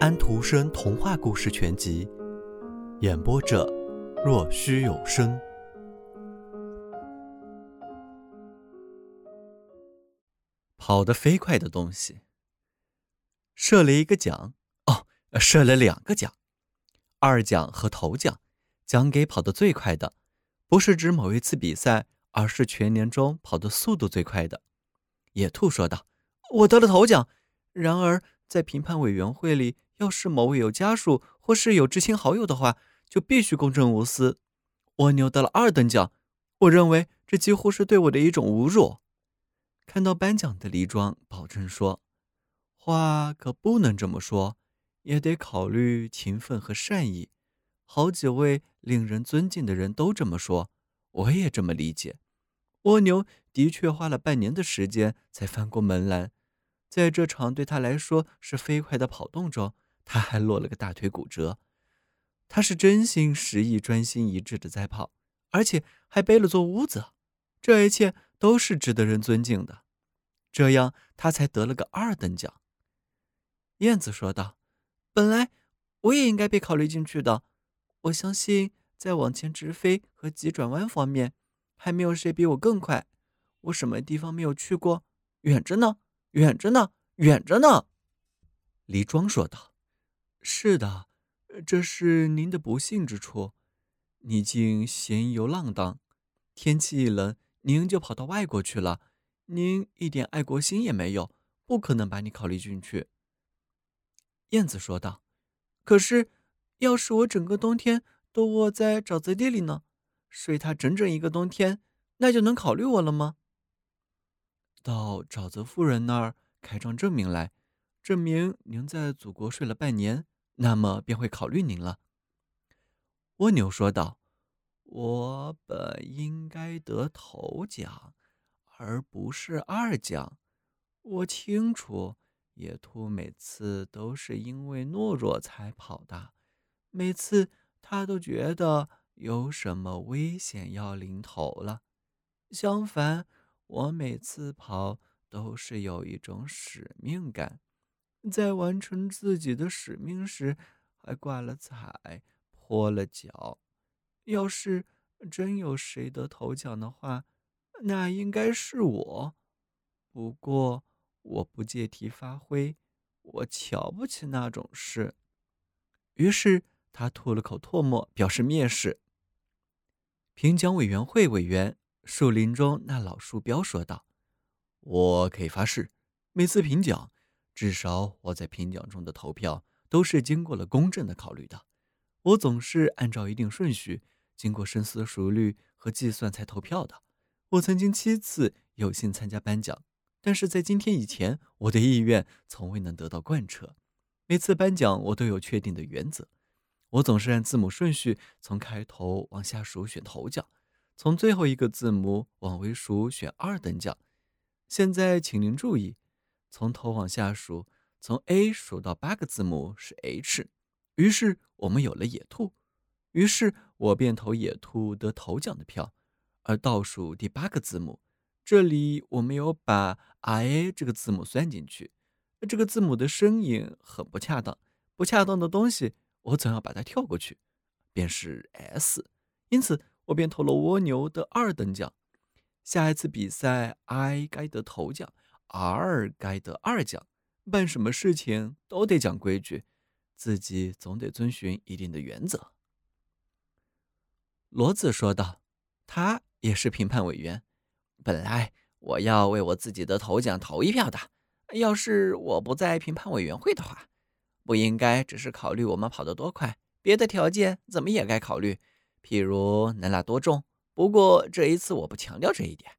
安徒生童话故事全集》，演播者：若虚有声。跑得飞快的东西，设了一个奖哦，设了两个奖，二奖和头奖，奖给跑得最快的，不是指某一次比赛，而是全年中跑的速度最快的。野兔说道：“我得了头奖。”然而，在评判委员会里，要是某位有家属或是有知心好友的话，就必须公正无私。蜗牛得了二等奖，我认为这几乎是对我的一种侮辱。看到颁奖的李庄保证说：“话可不能这么说，也得考虑勤奋和善意。好几位令人尊敬的人都这么说，我也这么理解。蜗牛的确花了半年的时间才翻过门来。”在这场对他来说是飞快的跑动中，他还落了个大腿骨折。他是真心实意、专心一致的在跑，而且还背了座屋子。这一切都是值得人尊敬的，这样他才得了个二等奖。燕子说道：“本来我也应该被考虑进去的。我相信，在往前直飞和急转弯方面，还没有谁比我更快。我什么地方没有去过？远着呢。”远着呢，远着呢。”李庄说道。“是的，这是您的不幸之处。你竟闲游浪荡，天气一冷，您就跑到外国去了。您一点爱国心也没有，不可能把你考虑进去。”燕子说道。“可是，要是我整个冬天都窝在沼泽地里呢，睡它整整一个冬天，那就能考虑我了吗？”到沼泽夫人那儿开张证明来，证明您在祖国睡了半年，那么便会考虑您了。”蜗牛说道，“我本应该得头奖，而不是二奖。我清楚，野兔每次都是因为懦弱才跑的，每次他都觉得有什么危险要临头了。相反。”我每次跑都是有一种使命感，在完成自己的使命时，还挂了彩、破了脚。要是真有谁得头奖的话，那应该是我。不过我不借题发挥，我瞧不起那种事。于是他吐了口唾沫，表示蔑视。评奖委员会委员。树林中那老树标说道：“我可以发誓，每次评奖，至少我在评奖中的投票都是经过了公正的考虑的。我总是按照一定顺序，经过深思熟虑和计算才投票的。我曾经七次有幸参加颁奖，但是在今天以前，我的意愿从未能得到贯彻。每次颁奖，我都有确定的原则。我总是按字母顺序从开头往下数选头奖。”从最后一个字母往回数，选二等奖。现在，请您注意，从头往下数，从 A 数到八个字母是 H。于是我们有了野兔，于是我便投野兔得头奖的票。而倒数第八个字母，这里我没有把 I 这个字母算进去，这个字母的声音很不恰当，不恰当的东西我总要把它跳过去，便是 S。因此。我便投了蜗牛的二等奖，下一次比赛，I 该得头奖，R 该得二奖。办什么事情都得讲规矩，自己总得遵循一定的原则。骡子说道：“他也是评判委员。本来我要为我自己的头奖投一票的。要是我不在评判委员会的话，不应该只是考虑我们跑得多快，别的条件怎么也该考虑。”譬如能拉多重，不过这一次我不强调这一点，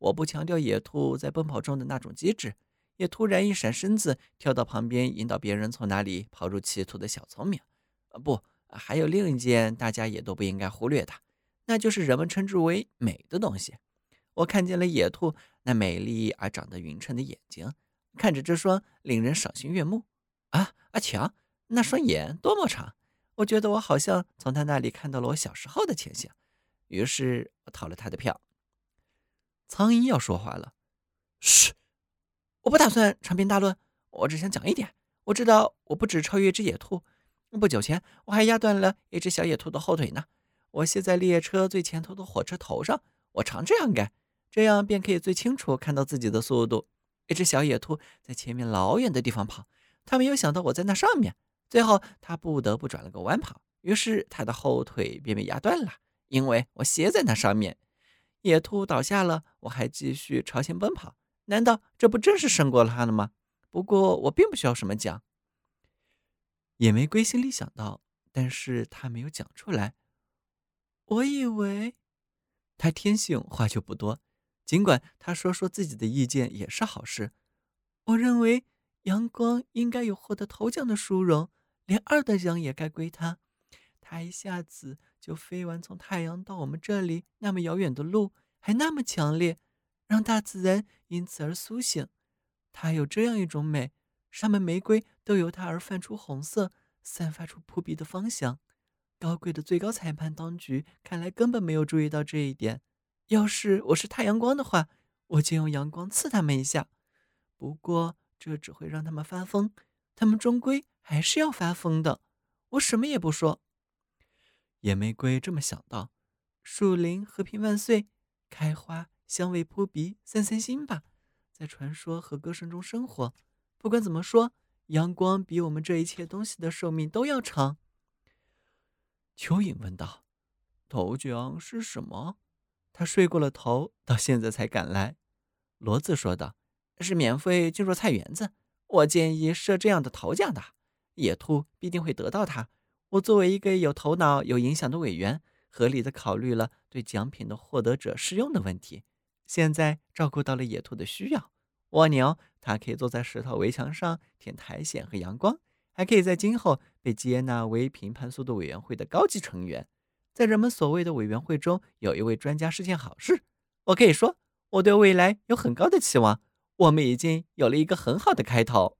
我不强调野兔在奔跑中的那种机智，也突然一闪身子跳到旁边，引导别人从哪里跑入歧途的小聪明。啊不，还有另一件大家也都不应该忽略的，那就是人们称之为美的东西。我看见了野兔那美丽而长得匀称的眼睛，看着这双令人赏心悦目啊，阿强那双眼多么长！我觉得我好像从他那里看到了我小时候的情形，于是我投了他的票。苍蝇要说话了，嘘，我不打算长篇大论，我只想讲一点。我知道我不止超越一只野兔，不久前我还压断了一只小野兔的后腿呢。我歇在列车最前头的火车头上，我常这样干，这样便可以最清楚看到自己的速度。一只小野兔在前面老远的地方跑，它没有想到我在那上面，最后它不得不转了个弯跑，于是它的后腿便被压断了，因为我歇在那上面。野兔倒下了，我还继续朝前奔跑。难道这不正是胜过了他了吗？不过我并不需要什么奖。野玫瑰心里想到，但是他没有讲出来。我以为，他天性话就不多，尽管他说说自己的意见也是好事。我认为阳光应该有获得头奖的殊荣，连二等奖也该归他。他一下子就飞完从太阳到我们这里那么遥远的路，还那么强烈，让大自然因此而苏醒。它有这样一种美，上面玫瑰都由它而泛出红色，散发出扑鼻的芳香。高贵的最高裁判当局看来根本没有注意到这一点。要是我是太阳光的话，我就用阳光刺他们一下。不过这只会让他们发疯，他们终归还是要发疯的。我什么也不说。野玫瑰这么想到：“树林和平万岁，开花香味扑鼻，散散心吧，在传说和歌声中生活。不管怎么说，阳光比我们这一切东西的寿命都要长。”蚯蚓问道：“头奖是什么？”他睡过了头，到现在才赶来。骡子说道：“是免费进入菜园子。我建议设这样的头奖的，野兔必定会得到它。”我作为一个有头脑、有影响的委员，合理的考虑了对奖品的获得者适用的问题。现在照顾到了野兔的需要。蜗牛，它可以坐在石头围墙上舔苔藓和阳光，还可以在今后被接纳为评判速度委员会的高级成员。在人们所谓的委员会中，有一位专家是件好事。我可以说，我对未来有很高的期望。我们已经有了一个很好的开头。